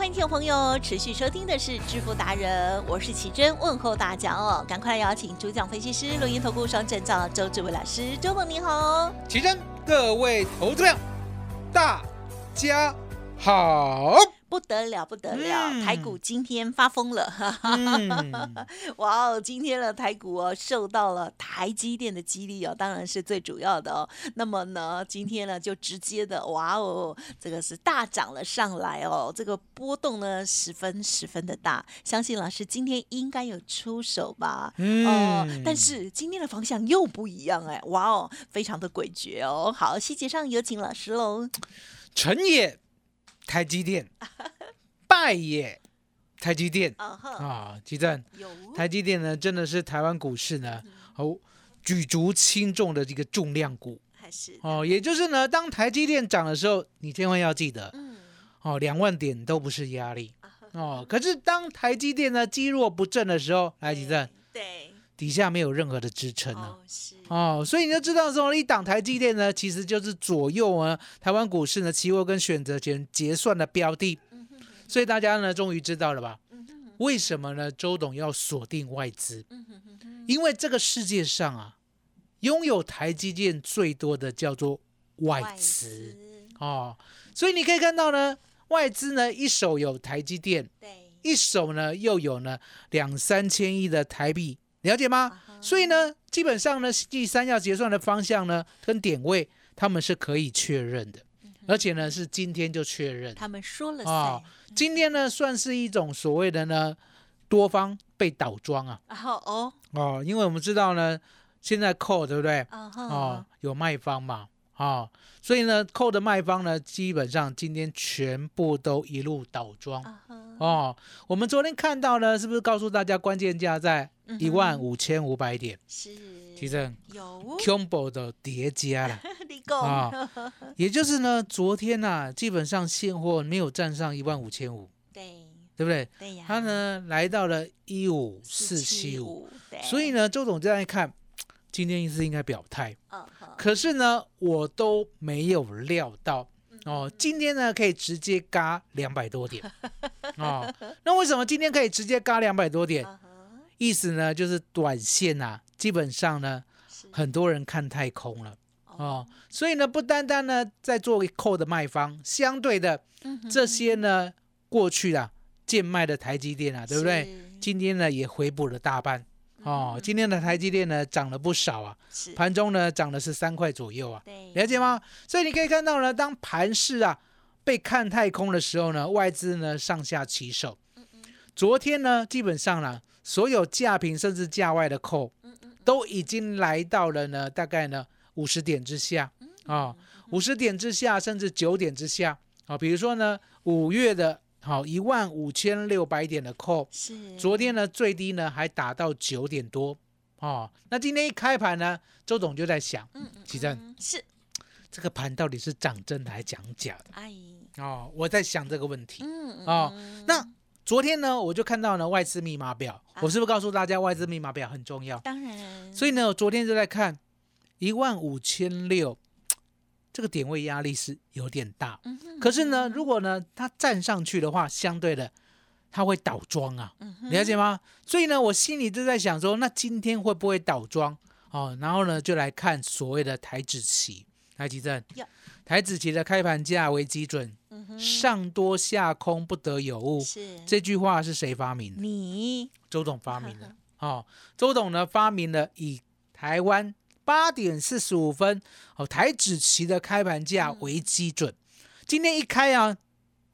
欢迎听众朋友持续收听的是《致富达人》，我是奇珍，问候大家哦，赶快邀请主讲分析师、录音投顾双证照周志伟老师，周总你好。奇珍，各位投资者，大家好。不得了，不得了！嗯台股今天发疯了，嗯，哇哦！今天的台股哦，受到了台积电的激励哦，当然是最主要的哦。那么呢，今天呢就直接的哇哦，这个是大涨了上来哦，这个波动呢十分十分的大。相信老师今天应该有出手吧？嗯哦，但是今天的方向又不一样哎，哇哦，非常的诡谲哦。好，细节上有请老师喽。成也台积电，拜也台积电。啊哈，啊！奇珍，有。台积电呢，真的是台湾股市呢，哦，举足轻重的这个重量股。还是。哦。也就是呢，当台积电涨的时候，你千万要记得嗯。哦，两万点都不是压力。哦。可是当台积电呢积弱不振的时候，来基正，对底下没有任何的支撑啊。哦是哦，所以你就知道说，一档台积电呢，其实就是左右啊台湾股市呢期货跟选择权结算的标的。所以大家呢终于知道了吧？为什么呢？周董要锁定外资？因为这个世界上啊，拥有台积电最多的叫做外资哦。所以你可以看到呢，外资呢一手有台积电，对一手呢又有呢两三千亿的台币，了解吗？所以呢，基本上呢，第三要结算的方向呢跟点位，他们是可以确认的，而且呢是今天就确认。他们说了啊噻，。今天呢算是一种所谓的呢多方被倒装啊。哦，哦，因为我们知道呢现在扣对不对？哦，有卖方嘛，哦，所以呢扣的卖方呢基本上今天全部都一路倒庄。啊哈，哦，我们昨天看到呢，是不是告诉大家关键价在一万五千五百点？是。其实有。Combo 的叠加了。啊，也就是呢，昨天呐、基本上现货没有站上一万五千五，对。对不对？对呀，它呢来到了一五四七五，475，所以呢，周总这样一看，今天是应该表态，嗯可是呢，我都没有料到。哦，今天呢可以直接嘎两百多点，哦，那为什么今天可以直接嘎两百多点？意思呢，就是短线呐、基本上呢，很多人看太空了哦，所以呢，不单单呢在做扣的卖方，相对的这些呢，过去啊贱卖的台积电啊，对不对？今天呢也回补了大半哦，今天的台积电呢涨了不少啊，盘中呢涨了是三块左右啊，了解吗？所以你可以看到呢，当盘势啊被看太空的时候呢，外资呢上下其手。昨天呢，基本上呢，所有价平甚至价外的扣，都已经来到了呢，大概呢五十点之下啊，五十点之下，甚至九点之下啊。比如说呢，五月的好一万五千六百点的扣，是昨天呢最低呢还打到九点多哦。那今天一开盘呢，周总就在想，嗯嗯奇正嗯是这个盘到底是涨真的还讲假的哎哦？我在想这个问题。嗯哦嗯那昨天呢，我就看到呢外资密码表，啊我是不是告诉大家外资密码表很重要？当然所以呢，我昨天就在看一万五千六，这个点位压力是有点大。嗯哼可是呢，如果呢它站上去的话，相对的它会倒装啊，嗯了解吗？所以呢，我心里就在想说，那今天会不会倒装？哦，然后呢就来看所谓的台指期，台积证呀，台子期的开盘价为基准，嗯上多下空不得有误。是这句话是谁发明的？你周董发明的。哦，周董呢发明了以台湾八点四十五分，哦，台指期的开盘价嗯为基准。今天一开啊，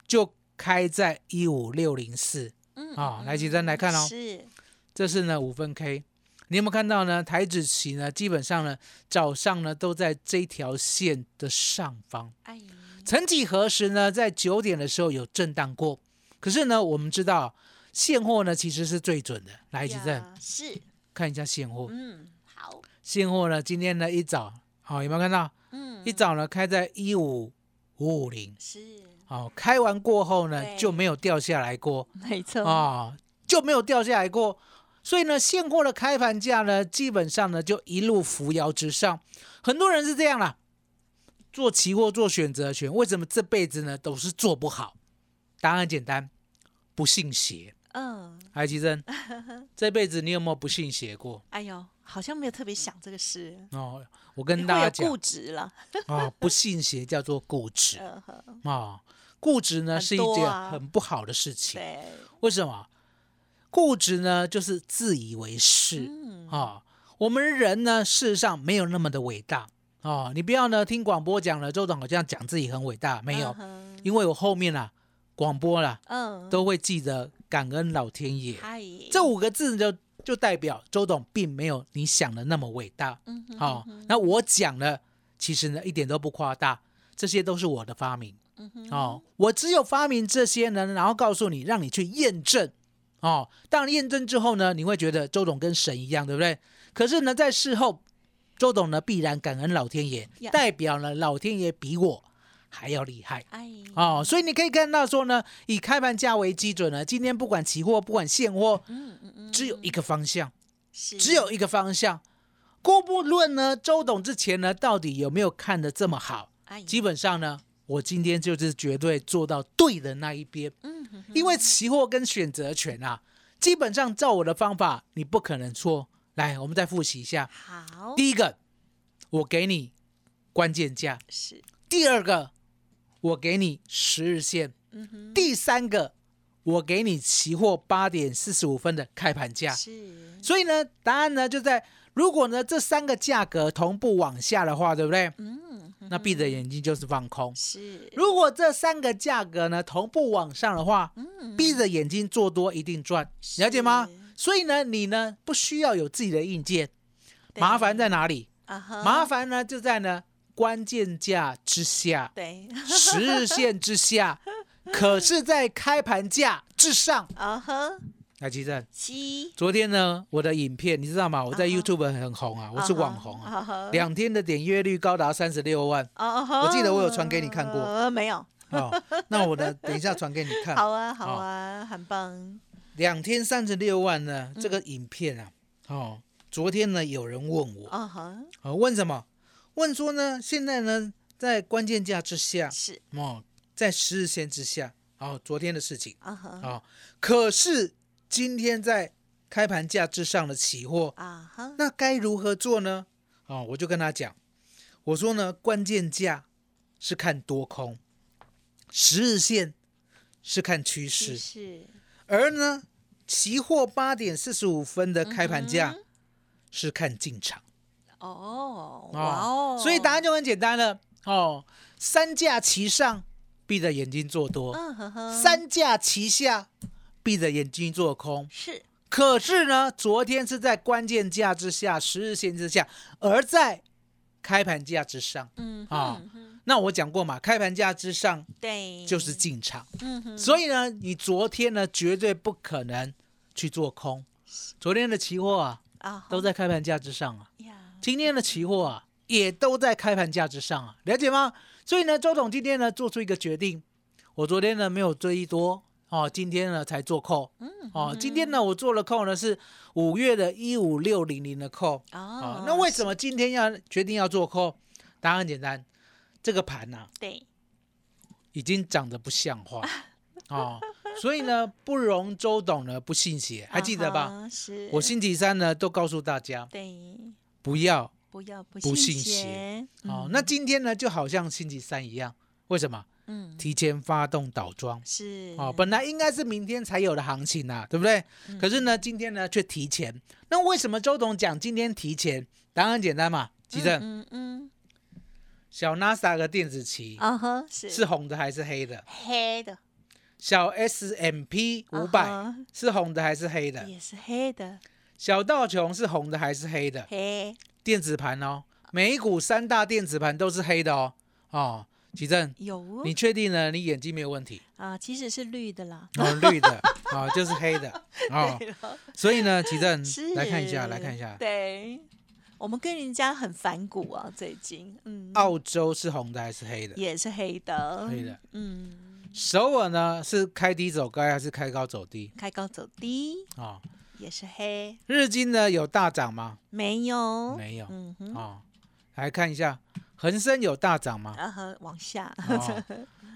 就开在一五六零四嗯啊。来，吉珍来看哦，是这是呢五分 K，你有没有看到呢？台指期呢，基本上呢早上呢都在这条线的上方。哎，曾几何时呢，在九点的时候有震荡过，可是呢，我们知道现货呢其实是最准的。来，吉珍呀是，看一下现货，嗯，好，现货呢今天呢一早，好、有没有看到？嗯，一早呢开在一五五五零，是，好，开完过后呢就没有掉下来过没错，啊、就没有掉下来过。所以呢，现货的开盘价呢，基本上呢就一路扶摇直上。很多人是这样啦，做期货做选择权，为什么这辈子呢都是做不好？答案很简单，不信邪。嗯，海吉珍，这辈子你有没有不信邪过？哎呦，好像没有特别想这个事，哦，我跟大家讲固执了，啊、不信邪叫做固执 啊、固执呢很是一件很不好的事情。对，为什么？固执呢，就是自以为是嗯，啊、我们人呢，事实上没有那么的伟大哦。你不要呢听广播讲了，周董好像讲自己很伟大，没有，嗯因为我后面啊广播啦嗯，都会记得感恩老天爷嗨，这五个字就就代表周董并没有你想的那么伟大。嗯哼好、嗯哼那我讲了，其实呢一点都不夸大，这些都是我的发明。嗯哼哦，我只有发明这些呢，然后告诉你，让你去验证。哦，当然验证之后呢，你会觉得周董跟神一样，对不对？可是呢，在事后，周董呢必然感恩老天爷呀，代表了老天爷比我还要厉害。哎，哦，所以你可以看到说呢，以开盘价为基准呢，今天不管期货不管现货，嗯嗯嗯，只有一个方向，是只有一个方向。姑不论呢，周董之前呢到底有没有看得这么好？哎，基本上呢，我今天就是绝对做到对的那一边，嗯因为期货跟选择权啊，基本上照我的方法，你不可能错。来，我们再复习一下。好，第一个，我给你关键价；是，第二个，我给你十日线；嗯哼，第三个，我给你期货八点四十五分的开盘价。是，所以呢，答案呢就在如果呢这三个价格同步往下的话，对不对？嗯，哼那闭着眼睛就是放空。是，如果这三个价格呢同步往上的话，嗯，闭着眼睛做多一定赚，了解吗？所以呢，你呢不需要有自己的硬件，麻烦在哪里？麻烦呢就在呢关键价之下，对，十日线之下，可是，在开盘价之上。啊哈，来，吉正，七，昨天呢我的影片你知道吗？我在 YouTube 很红啊，我是网红啊，两天的点阅率高达三十六万。我记得我有传给你看过。呃，没有，哦。那我的，等一下传给你看。好啊，好啊，很棒，两天三十六万呢，嗯。这个影片啊，哦，昨天呢有人问我，啊哈，哦，问什么？问说呢，现在呢在关键价之下，是，哦，在十日线之下，哦，昨天的事情，啊哈，哦，可是今天在开盘价之上的期货，啊哈，那该如何做呢？哦，我就跟他讲，我说呢，关键价是看多空，十日线是看趋势，是，而呢，期货八点四十五分的开盘价嗯是看进场。哦，哇哦，所以答案就很简单了。哦，三价齐上，闭着眼睛做多；三价齐下，闭着眼睛做空。是，可是呢，昨天是在关键价之下，十日线之下，而在开盘价之上。嗯啊那我讲过嘛，开盘价之上对，就是进场，嗯哼，所以呢，你昨天呢绝对不可能去做空。昨天的期货啊，啊都在开盘价之上啊。呀，今天的期货啊，也都在开盘价之上啊，了解吗？所以呢，周董今天呢做出一个决定，我昨天呢没有追多哦，今天呢才做扣。嗯哦，今天呢我做了扣呢是五月的一五六零零的扣。哦哦，那为什么今天要决定要做扣？答案很简单，这个盘呐、对，已经长得不像话。哦，所以呢不容周董呢不信邪，还记得吧？啊？是，我星期三呢都告诉大家对，不要不要不不信邪。邪，哦，嗯。那今天呢就好像星期三一样，为什么？嗯提前发动倒装是哦，本来应该是明天才有的行情啊、对不对？嗯可是呢，今天呢却提前。那为什么周董讲今天提前？答案很简单嘛，吉正，嗯嗯小 NASA 的电子期嗯，啊哈，是是红的还是黑的？黑的，小 S M P 五百是红的还是黑的？也是黑的，小道琼是红的还是黑的？黑电子盘哦，美股三大电子盘都是黑的哦。哦，吉正，有。哦你确定呢？你眼睛没有问题？啊，其实是绿的啦。哦，绿的，哦，就是黑的，哦，所以呢，奇正是。来看一下，来看一下，对，我们跟人家很反骨啊，最近，嗯，澳洲是红的还是黑的？也是黑的，黑的，嗯，首尔呢是开低走高还是开高走低？开高走低。哦，也是黑，日经呢有大涨吗？没有，没有。嗯哼，哦，来看一下，恒生有大涨吗？然后往下。哦，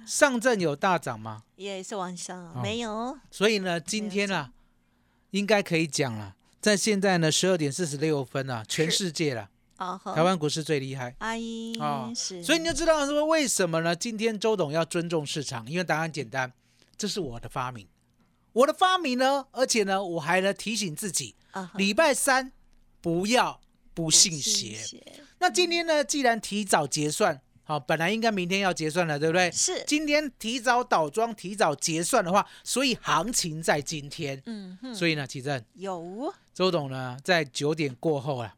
上证有大涨吗？也是往上，哦。没有，所以呢，今天啊，应该可以讲了，在现在呢十二点四十六分啊，全世界了，台湾股市最厉害。阿姨啊是，所以你就知道说为什么呢？今天周董要尊重市场，因为答案简单，这是我的发明，我的发明呢，而且呢，我还呢提醒自己，礼拜三不要不不信邪。那今天呢，既然提早结算，好，本来应该明天要结算了，对不对？是，今天提早倒庄、提早结算的话，所以行情在今天。嗯哼，所以呢，奇正有，周董呢，在九点过后啊，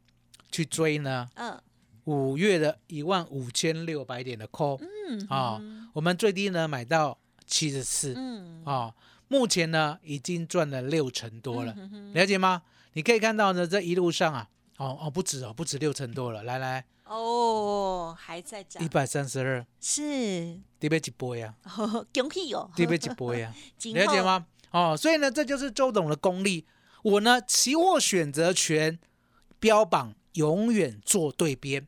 去追呢嗯。五月的一万五千六百点的 call 嗯啊、哼我们最低呢买到七十四。嗯，啊，目前呢已经赚了六成多了，嗯哼。了解吗？你可以看到呢，这一路上啊，哦哦，不止哦，不止六成多了，来来，哦，还在涨一，百三十二，是，对不几波呀？恭喜哦，对不几波呀？了解吗？哦，所以呢，这就是周董的功力。我呢，期货选择权标榜永远做对边。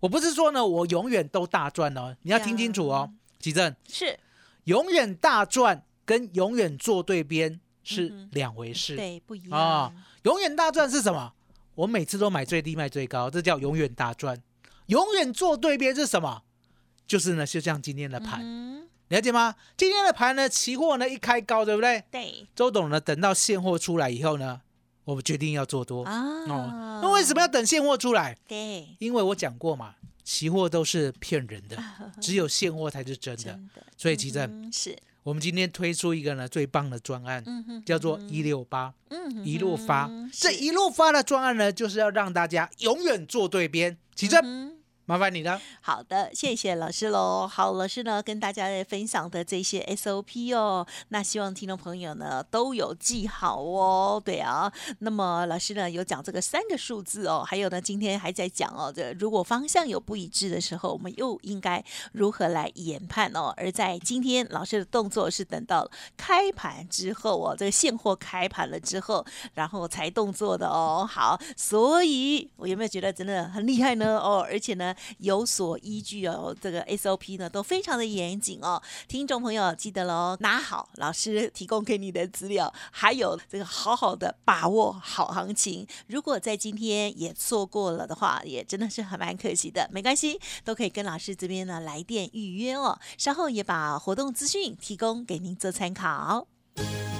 我不是说呢，我永远都大赚哦，你要听清楚哦，吉正，是，永远大赚跟永远做对边嗯是两回事。对，不一样啊样，永远大赚是什么？我每次都买最低卖最高，这叫永远大赚。永远做对边是什么？就是呢，就像今天的盘，嗯，了解吗？今天的盘呢，期货呢一开高，对不对？对周董呢，等到现货出来以后呢，我们决定要做多。啊，哦，那为什么要等现货出来？对，因为我讲过嘛，期货都是骗人的，只有现货才是真的。真的，所以其正，嗯是，我们今天推出一个呢最棒的专案，嗯哼，叫做一六八嗯一路发。这一路发的专案呢，就是要让大家永远做对边。起正，嗯麻烦你了。好的，谢谢老师喽。好，老师呢跟大家分享的这些 SOP 哦，那希望听众朋友呢都有记好哦。对啊，那么老师呢有讲这个三个数字哦，还有呢今天还在讲哦，这如果方向有不一致的时候，我们又应该如何来研判哦？而在今天老师的动作是等到开盘之后哦，这个现货开盘了之后，然后才动作的哦。好，所以我有没有觉得真的很厉害呢？哦，而且呢有所依据哦，这个 SOP 呢都非常的严谨哦。听众朋友记得喽，拿好老师提供给你的资料，还有这个好好的把握好行情。如果在今天也错过了的话，也真的是很蛮可惜的。没关系，都可以跟老师这边呢来电预约哦。稍后也把活动资讯提供给您做参考。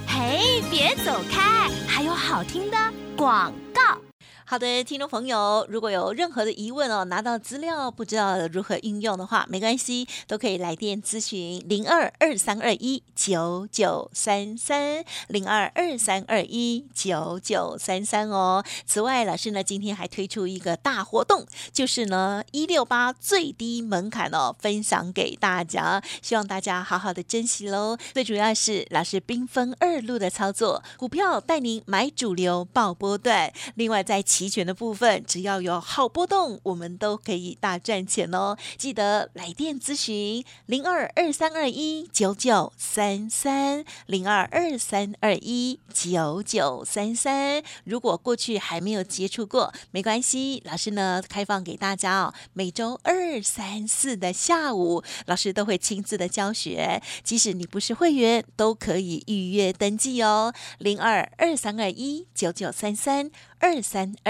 嘿，别走开，还有好听的广告。好的，听众朋友，如果有任何的疑问哦，拿到资料不知道如何运用的话，没关系，都可以来电咨询零二二三二一九九三三零二二三二一九九三三哦。此外，老师呢今天还推出一个大活动，就是呢一六八最低门槛哦，分享给大家，希望大家好好的珍惜喽。最主要是老师兵分二路的操作，股票带您买主流，爆波段。另外在期权的部分，只要有好波动，我们都可以大赚钱哦。记得来电咨询零二二三二一九九三三零二二三二一九九三三。如果过去还没有接触过，没关系，老师呢开放给大家哦。每周二、三、四的下午，老师都会亲自的教学，即使你不是会员，都可以预约登记哦。零二二三二一九九三三二三二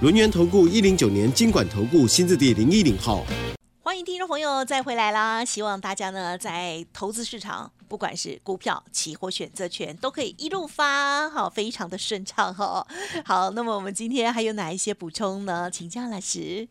轮源投顾一零九年经管投顾新字第零一零号。欢迎听众朋友再回来啦！希望大家呢在投资市场，不管是股票、期货、选择权，都可以一路发，好，非常的顺畅哈。好，那么我们今天还有哪一些补充呢？请教老师。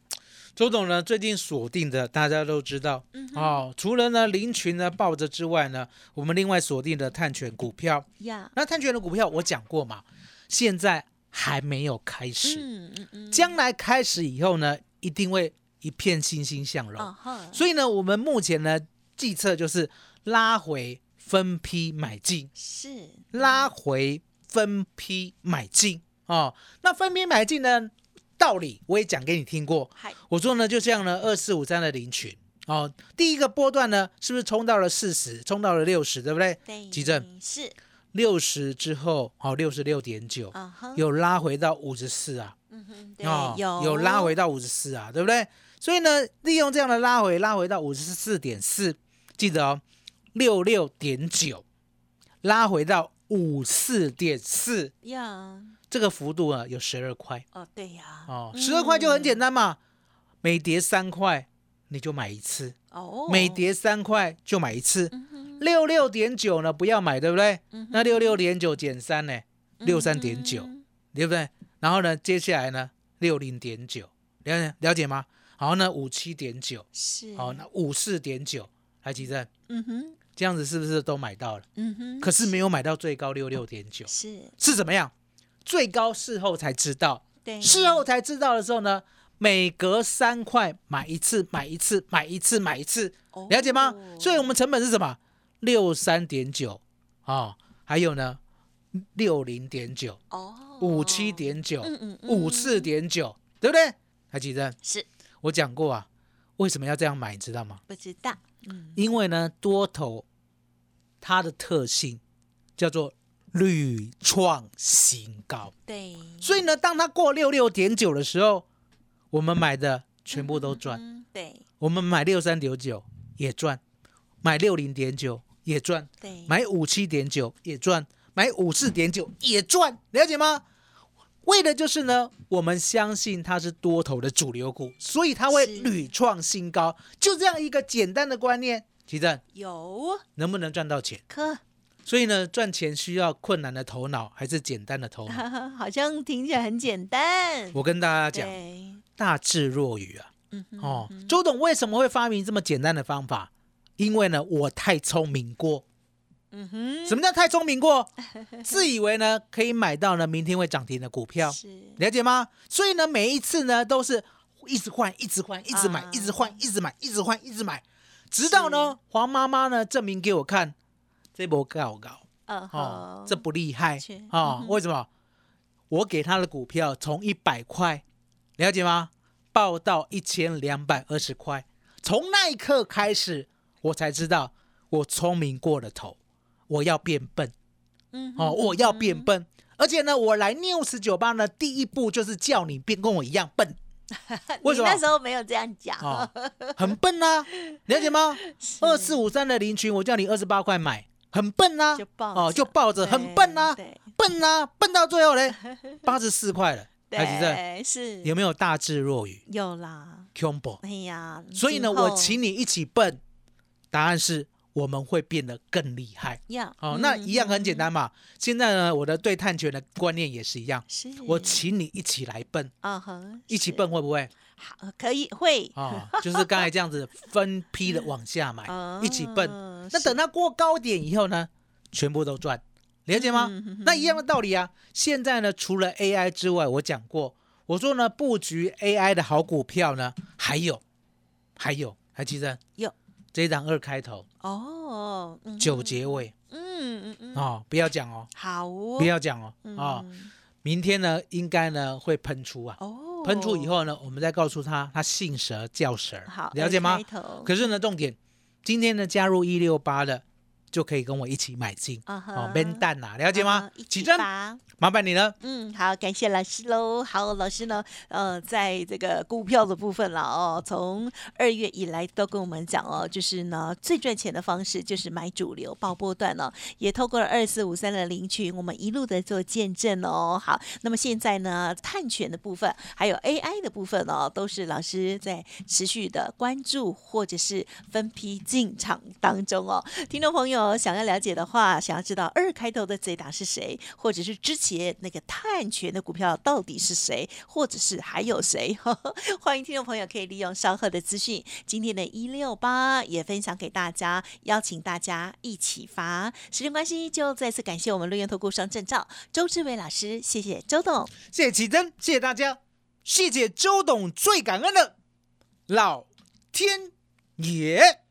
周董呢，最近锁定的大家都知道哦，除了呢林群呢抱着之外呢，我们另外锁定的碳权股票呀，那碳权的股票我讲过嘛，现在还没有开始，嗯嗯嗯，将来开始以后呢，一定会一片欣欣向荣。所以呢，我们目前呢计策就是拉回分批买进，是。拉回分批买进。哦。那分批买进呢，道理我也讲给你听过。嗨，我说呢，就像呢二四五三的林群哦，第一个波段呢，是不是冲到了四十，冲到了六十，对不对？对，急诊是六十之后，哦六十六点九，有拉回到五十四啊，嗯哼，对，哦，有。有拉回到五十四啊，对不对？所以呢，利用这样的拉回，拉回到五十四点四，记得哦，六六点九，拉回到五四点四，呀，这个幅度啊有十二块。哦，对呀，哦，嗯十二块就很简单嘛，每跌三块你就买一次，哦，每跌三块就买一次，六六点九呢不要买，对不对？嗯那六六点九减三呢，六三点九，嗯对不对？然后呢，接下来呢，六零点九，了解了解吗？好，那五七点九，是，好，那五四点九，来吉正，嗯哼，这样子是不是都买到了？嗯哼，可是没有买到最高六六点九，是，是怎么样？最高事后才知道，对，事后才知道的时候呢，每隔三块买一次，买一次，买一次，买一次，哦了解吗？所以我们成本是什么？六三点九啊，还有呢，六零点九，哦，五七点九，嗯嗯嗯五四点九，对不对？还记得是我讲过啊，为什么要这样买？你知道吗？不知道，嗯，因为呢，多头它的特性叫做屡创新高，对，所以呢，当它过六六点九的时候，我们买的全部都赚。嗯，对我们买六三点九也赚，买六零点九也赚，对，买五七点九也赚，买五四点九也赚，了解吗？为的就是呢，我们相信它是多头的主流股，所以它会是屡创新高。就这样一个简单的观念，奇正有能不能赚到钱？可，所以呢，赚钱需要困难的头脑还是简单的头脑？好像听起来很简单，我跟大家讲，大智若愚啊！嗯哼哦，周董为什么会发明这么简单的方法？因为呢，我太聪明过。嗯哼，什么叫太聪明过？自以为呢可以买到呢明天会涨停的股票，是，了解吗？所以呢，每一次呢都是一直换，一直换，一直买，啊。一直换，一直买，一直换，一直买，直到呢黄妈妈呢证明给我看，这波搞搞嗯哦，，这不厉害。确。哦为什么？我给他的股票从一百块，了解吗？报到一千两百二十块，从那一刻开始，我才知道我聪明过了头，我要变笨嗯哦，我要变笨。而且呢，我来 News 酒吧呢，第一步就是叫你变跟我一样笨 为什么那时候没有这样讲，哦，很笨啊、了解吗？二四五三的林群，我叫你二十八块买，很笨啊、就抱哦，着就抱着，很笨啊、笨啊、笨到最后嘞，八十四块了，还记得对，是有没有大智若愚有啦，？Combo，哎呀，所以呢，我请你一起笨，答案是我们会变得更厉害。呀，哦，那嗯一样很简单嘛。现在呢，我的对碳权的观念也是一样，是我请你一起来笨，啊哈，一起是笨会不会？好，可以会哦，就是刚才这样子分批的往下买，啊一起笨。那等它过高点以后呢，全部都赚，了解吗？那一样的道理啊。现在呢，除了 AI 之外，我讲过，我说呢，布局 AI 的好股票呢，还有，还有，还记得有这一档二开头。哦，嗯。九结尾。嗯嗯嗯，哦，不要讲哦，好哦，不要讲哦，啊，嗯明天呢，应该呢会喷出啊。哦，喷出以后呢，我们再告诉他，他信蛇叫蛇，好了解吗？A 可是呢，重点，今天呢加入一六八的就可以跟我一起买进。啊哈哦，边蛋呐，了解吗？起真，起发麻烦你了。嗯，好，感谢老师喽。好，老师呢，呃，在这个股票的部分了哦，从二月以来都跟我们讲哦，就是呢，最赚钱的方式就是买主流爆波段哦，也透过了二四五三的领取，我们一路的做见证哦。好，那么现在呢，碳权的部分还有 AI 的部分哦，都是老师在持续的关注或者是分批进场当中哦。听众朋友想要了解的话，想要知道二开头的这档是谁，或者是之前那个碳权的股票到底是谁，或者是还有谁？欢迎听众朋友可以利用稍后的资讯，今天的一六八也分享给大家，邀请大家一起发。时间关系，就再次感谢我们绿源投顾双证照周志伟老师，谢谢周董。谢谢奇珍，谢谢大家，谢谢周董，最感恩的老天爷。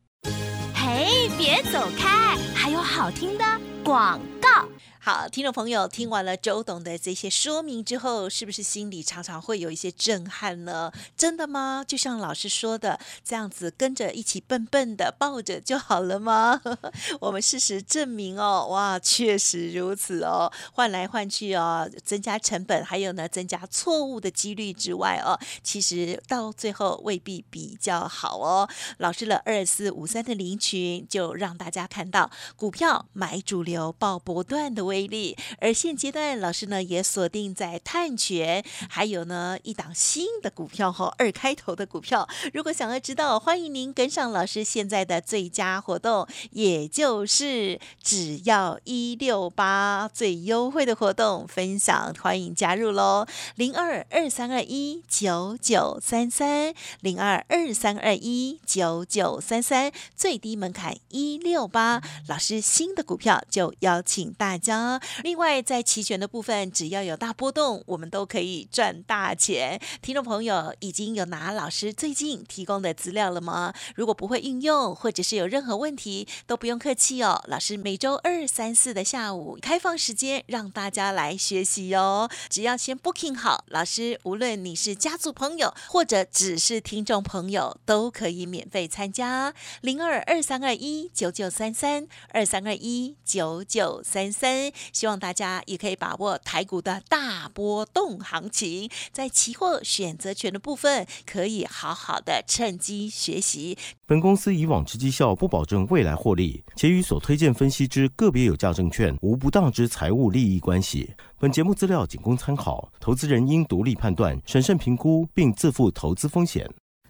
哎，别走开，还有好听的广告。好，听众朋友，听完了周董的这些说明之后，是不是心里常常会有一些震撼呢？真的吗？就像老师说的，这样子跟着一起笨笨的抱着就好了吗？我们事实证明哦，哇，确实如此哦，换来换去哦，增加成本，还有呢，增加错误的几率之外哦，其实到最后未必比较好哦。老师的二四五三的零群就让大家看到股票买主流抱波段的位威力，而现阶段老师呢也锁定在碳权，还有呢一档新的股票哈，二开头的股票。如果想要知道，欢迎您跟上老师现在的最佳活动，也就是只要一六八最优惠的活动分享，欢迎加入喽！零二二三二一九九三三零二二三二一九九三三，最低门槛一六八。老师新的股票就邀请大家。另外，在期权的部分，只要有大波动，我们都可以赚大钱。听众朋友已经有拿老师最近提供的资料了吗？如果不会运用，或者是有任何问题，都不用客气哦。老师每周二、三、四的下午开放时间，让大家来学习哦。只要先 booking 好，老师无论你是家族朋友，或者只是听众朋友，都可以免费参加。零二二三二一九九三三二三二一九九三三。希望大家也可以把握台股的大波动行情，在期货选择权的部分，可以好好的趁机学习。本公司以往之绩效不保证未来获利，且与所推荐分析之个别有价证券无不当之财务利益关系。本节目资料仅供参考，投资人应独立判断、审慎评估，并自负投资风险。